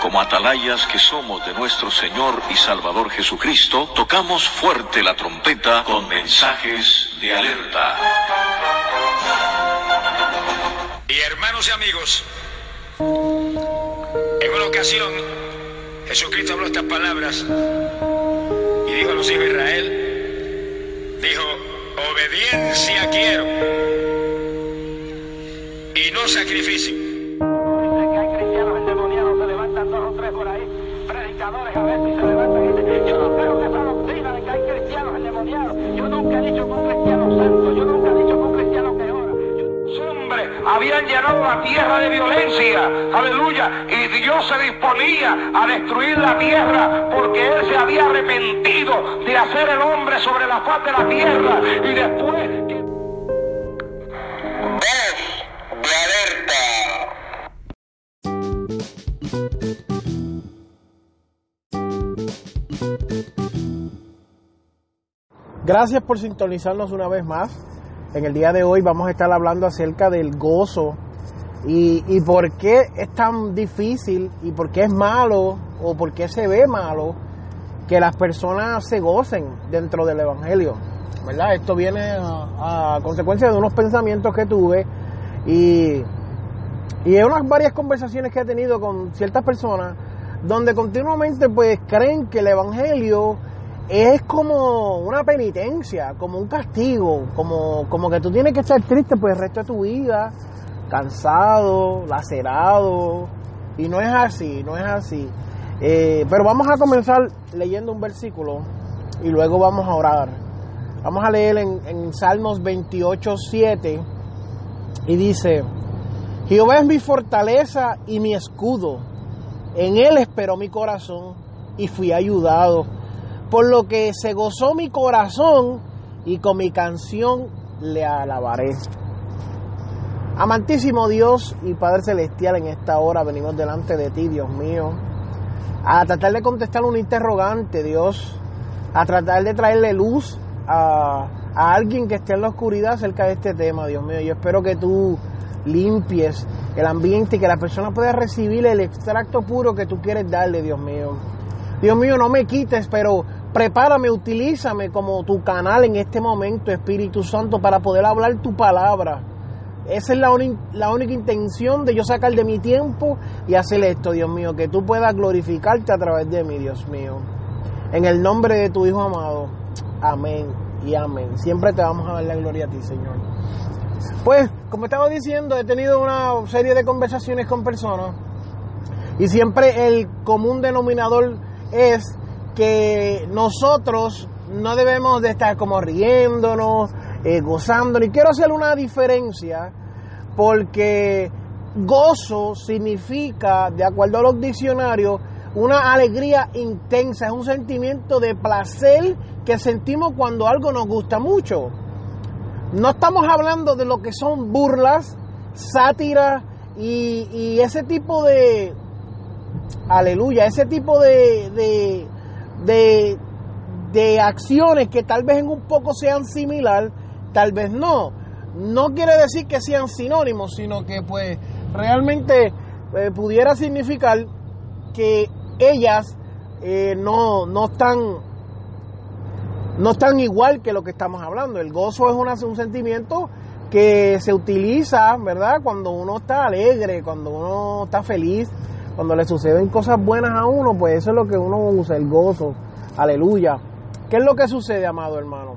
como atalayas que somos de nuestro Señor y Salvador Jesucristo, tocamos fuerte la trompeta con mensajes de alerta. Y hermanos y amigos, en una ocasión Jesucristo habló estas palabras y dijo a los hijos de Israel, dijo, obediencia quiero y no sacrificio. Habían llenado la tierra de violencia, aleluya, y Dios se disponía a destruir la tierra porque Él se había arrepentido de hacer el hombre sobre la faz de la tierra y después de. Gracias por sintonizarnos una vez más. En el día de hoy vamos a estar hablando acerca del gozo y, y por qué es tan difícil y por qué es malo o por qué se ve malo que las personas se gocen dentro del Evangelio. ¿verdad? Esto viene a, consecuencia de unos pensamientos que tuve y, y de unas varias conversaciones que he tenido con ciertas personas donde continuamente pues creen que el Evangelio es como una penitencia, como un castigo, como, como que tú tienes que estar triste por el resto de tu vida, cansado, lacerado, y no es así, no es así. Eh, pero vamos a comenzar leyendo un versículo y luego vamos a orar. Vamos a leer en, en Salmos 28, 7 y dice, Jehová es mi fortaleza y mi escudo, en él esperó mi corazón y fui ayudado por lo que se gozó mi corazón y con mi canción le alabaré. Amantísimo Dios y Padre Celestial, en esta hora venimos delante de ti, Dios mío, a tratar de contestar un interrogante, Dios, a tratar de traerle luz a, a alguien que esté en la oscuridad acerca de este tema, Dios mío. Yo espero que tú limpies el ambiente y que la persona pueda recibir el extracto puro que tú quieres darle, Dios mío. Dios mío, no me quites, pero prepárame, utilízame como tu canal en este momento, Espíritu Santo, para poder hablar tu palabra. Esa es la, la única intención de yo sacar de mi tiempo y hacer esto, Dios mío, que tú puedas glorificarte a través de mí, Dios mío. En el nombre de tu Hijo amado. Amén y amén. Siempre te vamos a dar la gloria a ti, Señor. Pues, como estaba diciendo, he tenido una serie de conversaciones con personas y siempre el común denominador es que nosotros no debemos de estar como riéndonos, eh, gozándonos. Y quiero hacer una diferencia porque gozo significa, de acuerdo a los diccionarios, una alegría intensa, es un sentimiento de placer que sentimos cuando algo nos gusta mucho. No estamos hablando de lo que son burlas, sátiras y, ese tipo de, aleluya, ese tipo de, de, de acciones que tal vez en un poco sean similar, tal vez no. No quiere decir que sean sinónimos, sino que pues realmente eh, pudiera significar que ellas eh, no, no están no están igual que lo que estamos hablando. El gozo es un sentimiento que se utiliza, ¿verdad? Cuando uno está alegre, cuando uno está feliz, cuando le suceden cosas buenas a uno, pues eso es lo que uno usa, el gozo. Aleluya. ¿Qué es lo que sucede, amado hermano?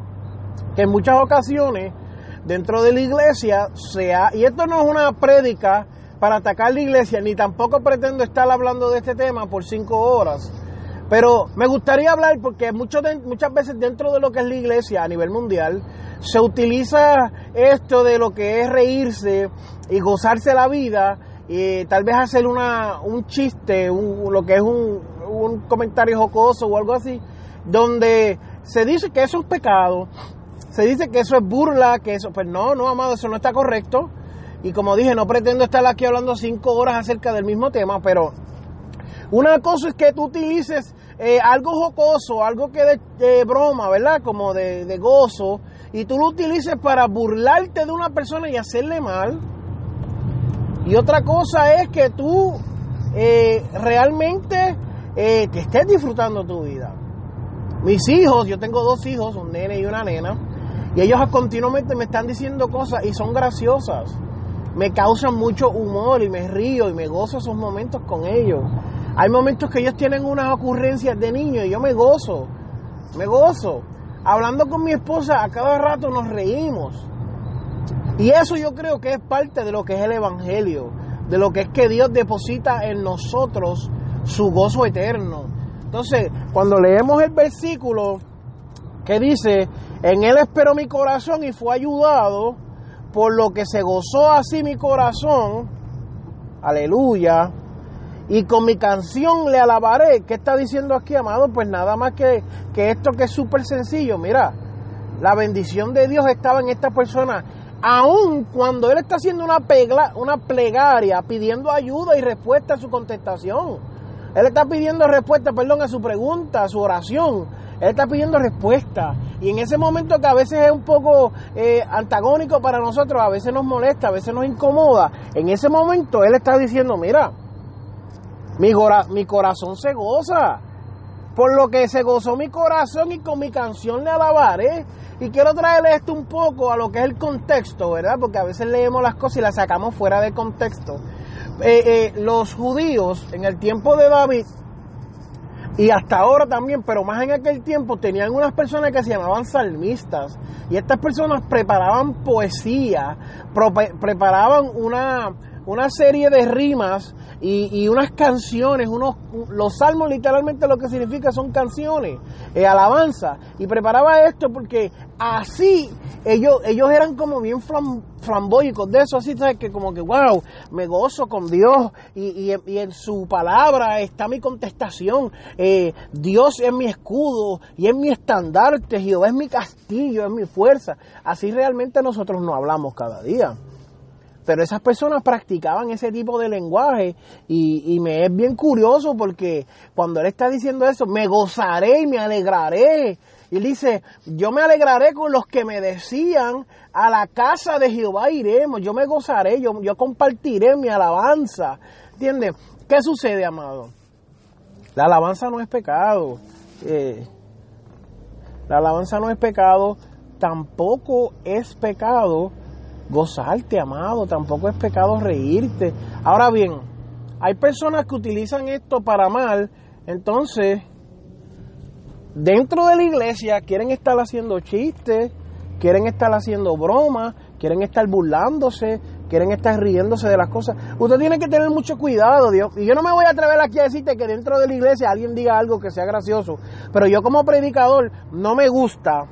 Que en muchas ocasiones, dentro de la iglesia, sea, y esto no es una prédica para atacar la iglesia, ni tampoco pretendo estar hablando de este tema por cinco horas. Pero me gustaría hablar porque mucho muchas veces dentro de lo que es la iglesia a nivel mundial se utiliza esto de lo que es reírse y gozarse la vida y tal vez hacer una, un chiste, un- lo que es un, un comentario jocoso o algo así, donde se dice que eso es pecado, se dice que eso es burla, que eso, pues no, no, amado, eso no está correcto. Y como dije, no pretendo estar aquí hablando cinco horas acerca del mismo tema, pero una cosa es que tú utilices eh, algo jocoso, algo que de, de broma, ¿verdad? Como de, de gozo, y tú lo utilices para burlarte de una persona y hacerle mal. Y otra cosa es que tú eh, realmente eh, te estés disfrutando tu vida. Mis hijos, yo tengo dos hijos, un nene y una nena, y ellos continuamente me están diciendo cosas y son graciosas. Me causan mucho humor y me río y me gozo esos momentos con ellos. Hay momentos que ellos tienen unas ocurrencias de niño y yo me gozo, me gozo. Hablando con mi esposa, a cada rato nos reímos. Y eso yo creo que es parte de lo que es el Evangelio, de lo que es que Dios deposita en nosotros su gozo eterno. Entonces, cuando leemos el versículo que dice, en Él esperó mi corazón y fue ayudado, por lo que se gozó así mi corazón, aleluya, y con mi canción le alabaré. ¿Qué está diciendo aquí, amado? Pues nada más que, que esto que es súper sencillo. Mira, la bendición de Dios estaba en esta persona. Aun cuando él está haciendo una, pegla, una plegaria, pidiendo ayuda y respuesta a su contestación. Él está pidiendo respuesta, perdón, a su pregunta, a su oración. Él está pidiendo respuesta. Y en ese momento que a veces es un poco eh, antagónico para nosotros, a veces nos molesta, a veces nos incomoda, en ese momento Él está diciendo, mira, mi, mi corazón se goza. Por lo que se gozó mi corazón y con mi canción le alabaré. Y quiero traerle esto un poco a lo que es el contexto, ¿verdad? Porque a veces leemos las cosas y las sacamos fuera de contexto. Eh, eh, los judíos en el tiempo de David y hasta ahora también, pero más en aquel tiempo, tenían unas personas que se llamaban salmistas. Y estas personas preparaban poesía, preparaban una, una serie de rimas y, unas canciones, unos, los salmos literalmente lo que significa son canciones, eh, alabanza. Y preparaba esto porque así ellos, ellos eran como bien flamboyicos de eso, así, ¿sabes? Que como que, wow, me gozo con Dios y, y, en su palabra está mi contestación. Eh, Dios es mi escudo y es mi estandarte, Jehová es mi castillo, es mi fuerza. Así realmente nosotros no hablamos cada día. Pero esas personas practicaban ese tipo de lenguaje y, me es bien curioso porque cuando él está diciendo eso, me gozaré y me alegraré. Y él dice, yo me alegraré con los que me decían, a la casa de Jehová iremos, yo me gozaré, yo, yo compartiré mi alabanza. ¿Entiendes? ¿Qué sucede, amado? La alabanza no es pecado. Eh, la alabanza no es pecado, tampoco es pecado gozarte, amado, tampoco es pecado reírte. Ahora bien, hay personas que utilizan esto para mal, entonces dentro de la iglesia quieren estar haciendo chistes, quieren estar haciendo bromas, quieren estar burlándose, quieren estar riéndose de las cosas. Usted tiene que tener mucho cuidado, Dios. Y yo no me voy a atrever aquí a decirte que dentro de la iglesia alguien diga algo que sea gracioso, pero yo como predicador no me gusta.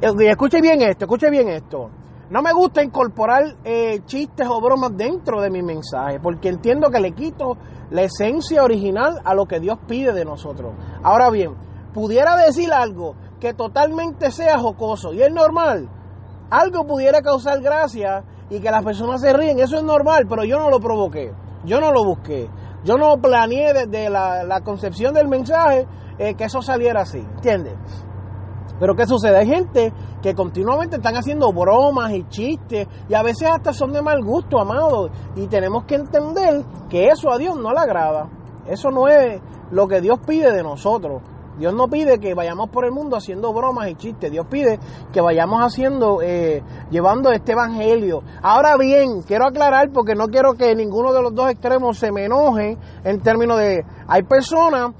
Escuche bien esto, escuche bien esto. No me gusta incorporar eh, chistes o bromas dentro de mi mensaje, porque entiendo que le quito la esencia original a lo que Dios pide de nosotros. Ahora bien, pudiera decir algo que totalmente sea jocoso y es normal. Algo pudiera causar gracia y que las personas se ríen, eso es normal, pero yo no lo provoqué, yo no lo busqué, yo no planeé desde la, concepción del mensaje eh, que eso saliera así, ¿entiendes? Pero ¿qué sucede? Hay gente que continuamente están haciendo bromas y chistes y a veces hasta son de mal gusto, amado. Y tenemos que entender que eso a Dios no le agrada. Eso no es lo que Dios pide de nosotros. Dios no pide que vayamos por el mundo haciendo bromas y chistes. Dios pide que vayamos haciendo, eh, llevando este evangelio. Ahora bien, quiero aclarar porque no quiero que ninguno de los dos extremos se me enoje en términos de, hay personas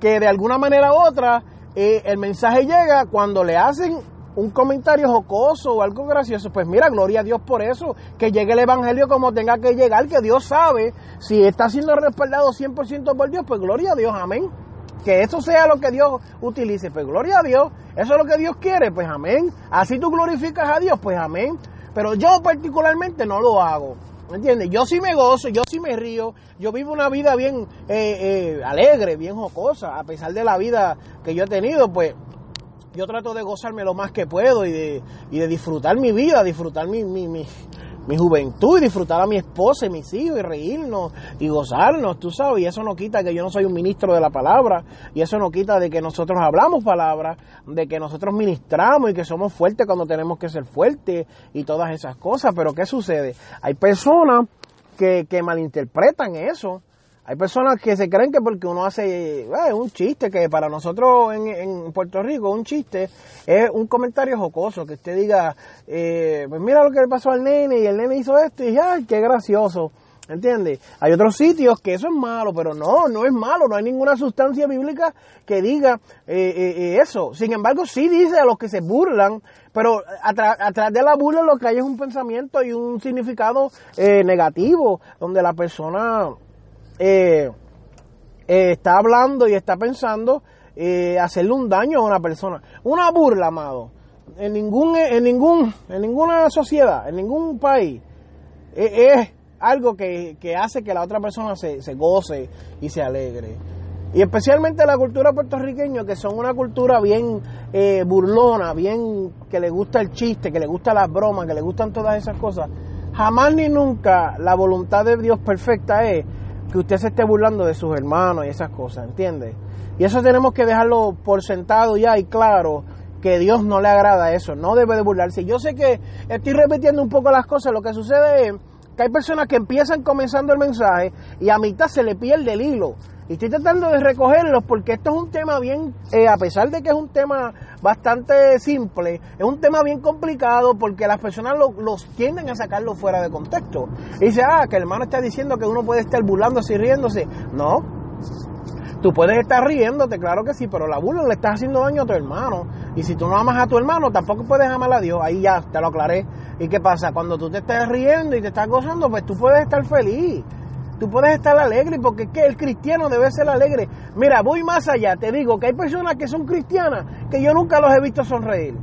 que de alguna manera u otra eh, el mensaje llega cuando le hacen un comentario jocoso o algo gracioso, pues mira, gloria a Dios por eso, que llegue el Evangelio como tenga que llegar, que Dios sabe, si está siendo respaldado 100% por Dios, pues gloria a Dios, amén. Que eso sea lo que Dios utilice, pues gloria a Dios, eso es lo que Dios quiere, pues amén. Así tú glorificas a Dios, pues amén. Pero yo particularmente no lo hago. ¿Me entiendes? Yo sí me gozo, yo sí me río, yo vivo una vida bien eh, eh, alegre, bien jocosa, a pesar de la vida que yo he tenido, pues yo trato de gozarme lo más que puedo y de, y de disfrutar mi vida, disfrutar mi, mi, mi, mi juventud y disfrutar a mi esposa y mis hijos y reírnos y gozarnos, tú sabes, y eso no quita que yo no soy un ministro de la palabra, y eso no quita de que nosotros hablamos palabra, de que nosotros ministramos y que somos fuertes cuando tenemos que ser fuertes y todas esas cosas, pero ¿qué sucede? Hay personas que, que malinterpretan eso, Hay personas que se creen que porque uno hace eh, un chiste, que para nosotros en, en, Puerto Rico un chiste es un comentario jocoso, que usted diga, eh, pues mira lo que le pasó al nene y el nene hizo esto y ay, qué gracioso. ¿Entiendes? Hay otros sitios que eso es malo, pero no, no es malo, no hay ninguna sustancia bíblica que diga eh, eh, eso. Sin embargo, sí dice a los que se burlan, pero atrás de la burla lo que hay es un pensamiento y un significado negativo, donde la persona está hablando y está pensando hacerle un daño a una persona. Una burla, amado, en ningún, en ningún, en ninguna sociedad, en ningún país, es algo que, hace que la otra persona se, se, goce y se alegre. Y especialmente la cultura puertorriqueña, que son una cultura bien eh, burlona, bien que le gusta el chiste, que le gusta las bromas, que le gustan todas esas cosas. Jamás ni nunca la voluntad de Dios perfecta es que usted se esté burlando de sus hermanos y esas cosas, ¿entiende? Y eso tenemos que dejarlo por sentado ya y claro, que Dios no le agrada eso, no debe de burlarse. Yo sé que estoy repitiendo un poco las cosas, lo que sucede es que hay personas que empiezan comenzando el mensaje y a mitad se le pierde el hilo. Y estoy tratando de recogerlos porque esto es un tema bien, eh, a pesar de que es un tema bastante simple, es un tema bien complicado porque las personas los tienden a sacarlo fuera de contexto. Y dice, ah, que el hermano está diciendo que uno puede estar burlándose y riéndose. No, Tú puedes estar riéndote, claro que sí, pero la burla le estás haciendo daño a tu hermano. Y si tú no amas a tu hermano, tampoco puedes amar a Dios. Ahí ya te lo aclaré. ¿Y qué pasa? Cuando tú te estás riendo y te estás gozando, pues tú puedes estar feliz. Tú puedes estar alegre porque es el cristiano debe ser alegre. Mira, voy más allá. Te digo que hay personas que son cristianas que yo nunca los he visto sonreír.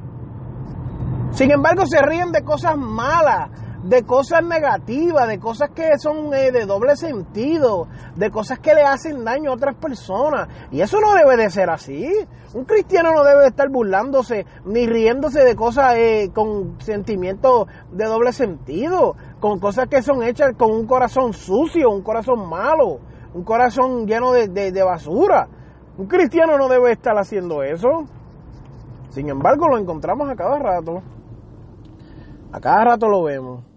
Sin embargo, se ríen de cosas malas, de cosas negativas, de cosas que son eh, de doble sentido, de cosas que le hacen daño a otras personas. Y eso no debe de ser así. Un cristiano no debe de estar burlándose ni riéndose de cosas eh, con sentimientos de doble sentido, con cosas que son hechas con un corazón sucio, un corazón malo, un corazón lleno de, de basura. Un cristiano no debe estar haciendo eso. Sin embargo, lo encontramos a cada rato. A cada rato lo vemos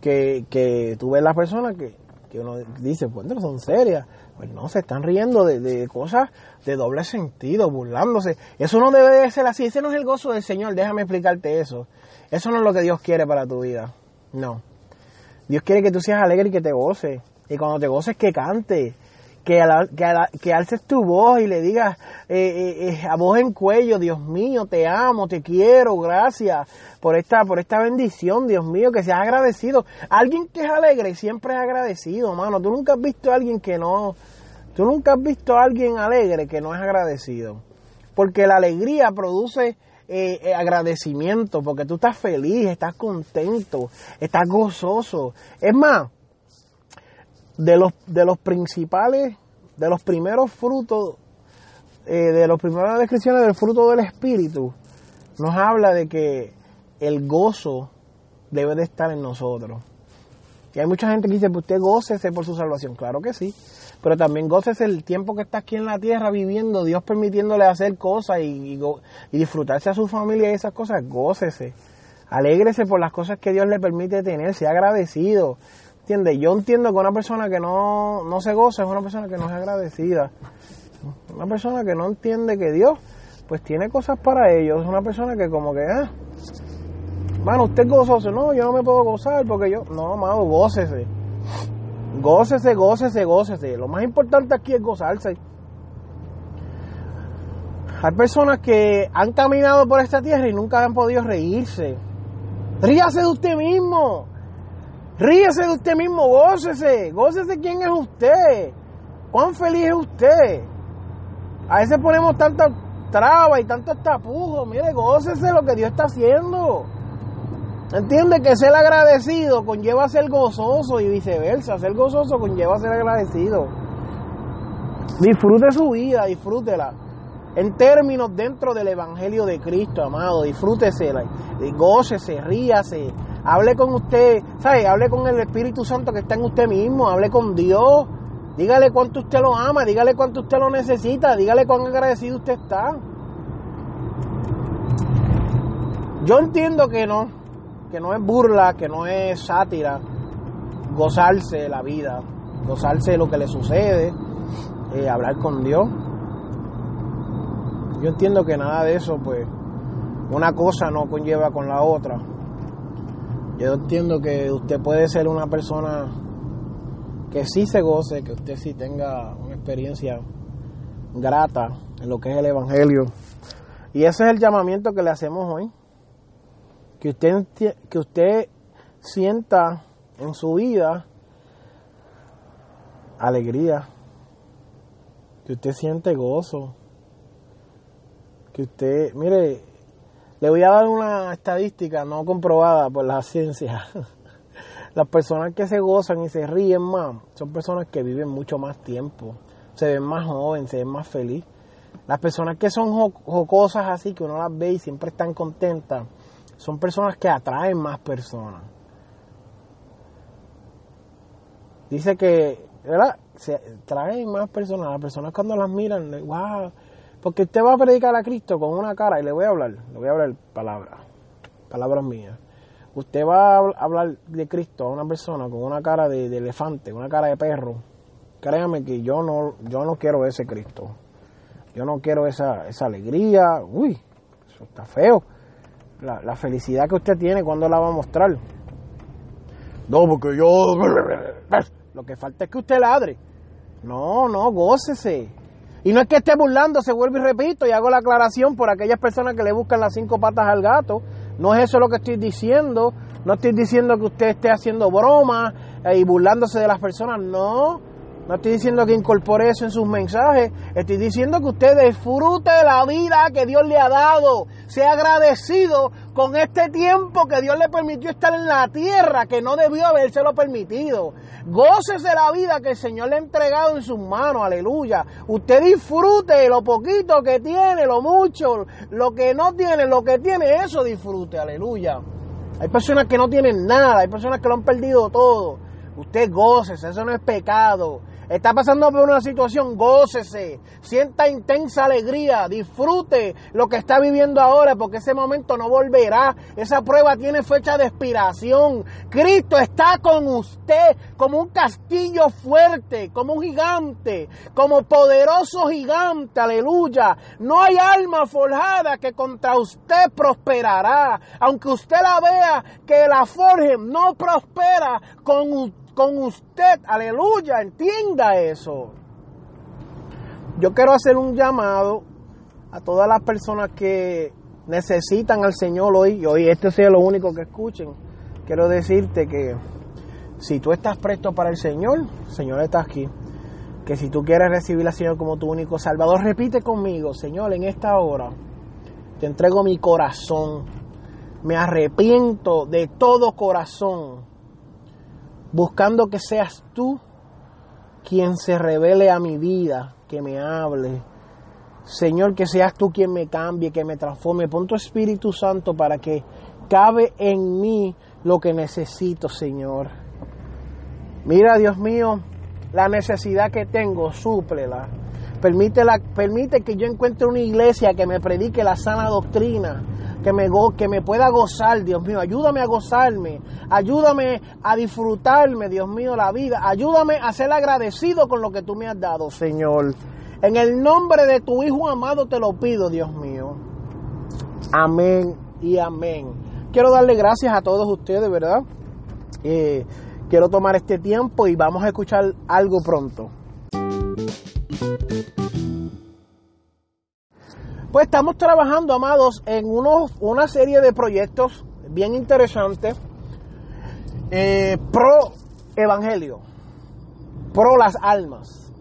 que, que tú ves las personas que, que uno dice, bueno, son serias. Pues no, se están riendo de, de, cosas de doble sentido, burlándose. Eso no debe de ser así. Ese no es el gozo del Señor. Déjame explicarte eso. Eso no es lo que Dios quiere para tu vida. No. Dios quiere que tú seas alegre y que te goces. Y cuando te goces, que cante que, que, alces tu voz y le digas eh, eh, eh, a voz en cuello, Dios mío, te amo, te quiero, gracias por esta, por esta bendición, Dios mío, que seas agradecido. Alguien que es alegre siempre es agradecido, mano. Tú nunca has visto a alguien que no, tú nunca has visto a alguien alegre que no es agradecido. Porque la alegría produce agradecimiento, porque tú estás feliz, estás contento, estás gozoso. Es más, de los, de los principales, de los primeros frutos, eh, de las primeras descripciones del fruto del Espíritu, nos habla de que el gozo debe de estar en nosotros. Y hay mucha gente que dice, pues usted gócese por su salvación. Claro que sí. Pero también gócese el tiempo que está aquí en la tierra viviendo, Dios permitiéndole hacer cosas y, y, y disfrutarse a su familia y esas cosas. Gócese. Alégrese por las cosas que Dios le permite tener. Sea agradecido. Yo entiendo que una persona que no, no se goza es una persona que no es agradecida. Una persona que no entiende que Dios pues tiene cosas para ellos. Es una persona que como que, ah, mano, usted es. No, yo no me puedo gozar porque yo, no, amado, gócese. Gócese, gócese, gócese. Lo más importante aquí es gozarse. Hay personas que han caminado por esta tierra y nunca han podido reírse. Ríase de usted mismo. Ríese de usted mismo, gócese, gócese quién es usted, cuán feliz es usted. A veces ponemos tantas trabas y tantos tapujos, mire, gócese lo que Dios está haciendo. Entiende que ser agradecido conlleva ser gozoso y viceversa, ser gozoso conlleva ser agradecido. Disfrute su vida, disfrútela. En términos dentro del Evangelio de Cristo, amado, disfrútesela, gócese, ríase, Hable con usted, ¿sabe? Hable con el Espíritu Santo que está en usted mismo, hable con Dios. Dígale cuánto usted lo ama, dígale cuánto usted lo necesita, dígale cuán agradecido usted está. Yo entiendo que no, que no es burla, que no es sátira, gozarse de la vida. gozarse de lo que le sucede, eh, hablar con Dios. Yo entiendo que nada de eso, pues, una cosa no conlleva con la otra. Yo entiendo que usted puede ser una persona que sí se goce, que usted sí tenga una experiencia grata en lo que es el Evangelio. Y ese es el llamamiento que le hacemos hoy. Que usted, que usted sienta en su vida alegría, que usted siente gozo, que usted, mire, le voy a dar una estadística no comprobada por la ciencia. Las personas que se gozan y se ríen más son personas que viven mucho más tiempo, se ven más jóvenes, se ven más feliz. Las personas que son jo- jocosas así, que uno las ve y siempre están contentas, son personas que atraen más personas. Dice que, ¿verdad? Se traen más personas. Las personas cuando las miran, wow. Porque usted va a predicar a Cristo con una cara, y le voy a hablar, le voy a hablar palabras, palabras mías. Usted va a hablar de Cristo a una persona con una cara de, elefante, una cara de perro. Créame que yo no, yo no quiero ese Cristo. Yo no quiero esa, esa alegría. Uy, eso está feo. La, la felicidad que usted tiene, ¿cuándo la va a mostrar? No, porque yo... Lo que falta es que usted ladre. No, no, gócese. Y no es que esté burlándose, vuelvo y repito, y hago la aclaración por aquellas personas que le buscan las cinco patas al gato. No es eso lo que estoy diciendo. No estoy diciendo que usted esté haciendo bromas eh, y burlándose de las personas. No. No estoy diciendo que incorpore eso en sus mensajes. Estoy diciendo que usted disfrute la vida que Dios le ha dado. Sea agradecido con este tiempo que Dios le permitió estar en la tierra, que no debió habérselo permitido. Gócese la vida que el Señor le ha entregado en sus manos. Aleluya. Usted disfrute lo poquito que tiene, lo mucho, lo que no tiene, lo que tiene, eso disfrute. Aleluya. Hay personas que no tienen nada, hay personas que lo han perdido todo. Usted gócese, eso no es pecado. Está pasando por una situación, gócese, sienta intensa alegría, disfrute lo que está viviendo ahora, porque ese momento no volverá. Esa prueba tiene fecha de expiración. Cristo está con usted como un castillo fuerte, como un gigante, como poderoso gigante, aleluya. No hay alma forjada que contra usted prosperará. Aunque usted la vea que la forjen, no prospera con usted con usted, aleluya, entienda eso. Yo quiero hacer un llamado a todas las personas que necesitan al Señor hoy, y hoy este sea lo único que escuchen. Quiero decirte que si tú estás presto para el Señor, el Señor está aquí. Que si tú quieres recibir al Señor como tu único Salvador, repite conmigo, Señor, en esta hora te entrego mi corazón. Me arrepiento de todo corazón buscando que seas tú quien se revele a mi vida, que me hable. Señor, que seas tú quien me cambie, que me transforme. Pon tu Espíritu Santo para que cabe en mí lo que necesito, Señor. Mira, Dios mío, la necesidad que tengo, súplela. Permite, la, permite que yo encuentre una iglesia que me predique la sana doctrina, que me, go, que me pueda gozar, Dios mío. Ayúdame a gozarme, ayúdame a disfrutarme, Dios mío, la vida. Ayúdame a ser agradecido con lo que tú me has dado, Señor. En el nombre de tu Hijo amado te lo pido, Dios mío. Amén y amén. Quiero darle gracias a todos ustedes, ¿verdad? Eh, quiero tomar este tiempo y vamos a escuchar algo pronto. Pues estamos trabajando, amados, en una serie de proyectos bien interesantes eh, pro evangelio, pro las almas.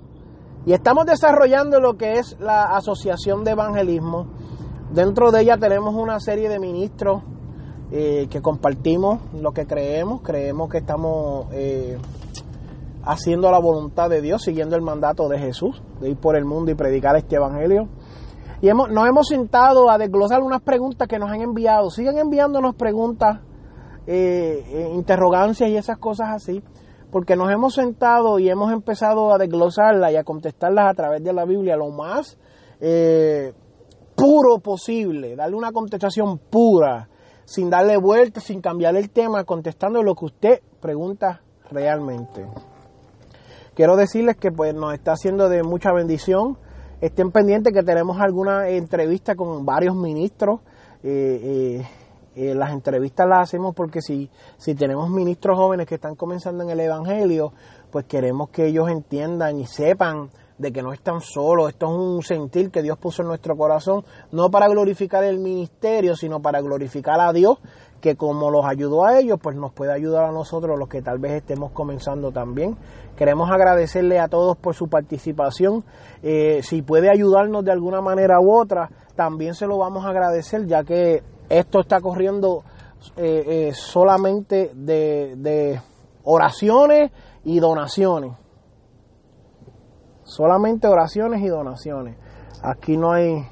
Y estamos desarrollando lo que es la Asociación de Evangelismo. Dentro de ella tenemos una serie de ministros eh, que compartimos lo que creemos. Creemos que estamos eh, haciendo la voluntad de Dios, siguiendo el mandato de Jesús, de ir por el mundo y predicar este Evangelio. Y hemos, nos hemos sentado a desglosar unas preguntas que nos han enviado. Sigan enviándonos preguntas, eh, eh, interrogancias y esas cosas así, porque nos hemos sentado y hemos empezado a desglosarlas y a contestarlas a través de la Biblia lo más eh, puro posible, darle una contestación pura, sin darle vueltas, sin cambiar el tema, contestando lo que usted pregunta realmente. quiero decirles que pues nos está haciendo de mucha bendición. Estén pendientes que tenemos alguna entrevista con varios ministros. Eh, eh, eh, las entrevistas las hacemos porque si, si tenemos ministros jóvenes que están comenzando en el Evangelio, pues queremos que ellos entiendan y sepan de que no están solos, esto es un sentir que Dios puso en nuestro corazón, no para glorificar el ministerio, sino para glorificar a Dios, que como los ayudó a ellos, pues nos puede ayudar a nosotros los que tal vez estemos comenzando también. Queremos agradecerle a todos por su participación. Eh, si puede ayudarnos de alguna manera u otra, también se lo vamos a agradecer, ya que esto está corriendo eh, eh, solamente de, de oraciones y donaciones. Solamente oraciones y donaciones. Aquí no hay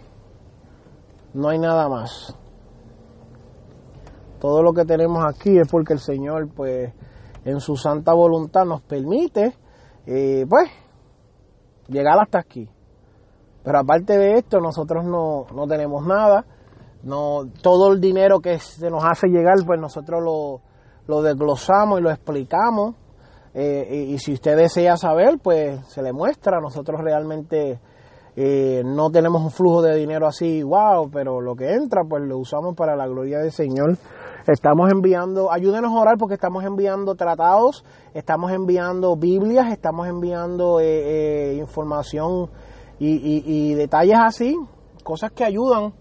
no hay nada más. Todo lo que tenemos aquí es porque el Señor, pues, en su santa voluntad nos permite, eh, pues, llegar hasta aquí. Pero aparte de esto, nosotros no, no tenemos nada. No, todo el dinero que se nos hace llegar, pues nosotros lo, lo desglosamos y lo explicamos eh, y, si usted desea saber, pues se le muestra. Nosotros realmente eh, no tenemos un flujo de dinero así, wow, pero lo que entra, pues lo usamos para la gloria del Señor. Estamos enviando, ayúdenos a orar porque estamos enviando tratados, estamos enviando Biblias, estamos enviando eh, información y, y detalles así, cosas que ayudan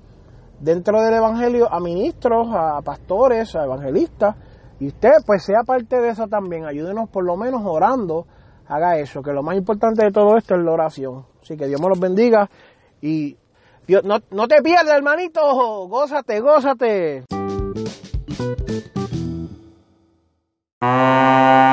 dentro del Evangelio a ministros, a pastores, a evangelistas y usted, pues sea parte de eso también. Ayúdenos por lo menos orando. Haga eso, que lo más importante de todo esto es la oración. Así que Dios me los bendiga. Y Dios, no, no te pierdas, hermanito. Gózate, gózate. Música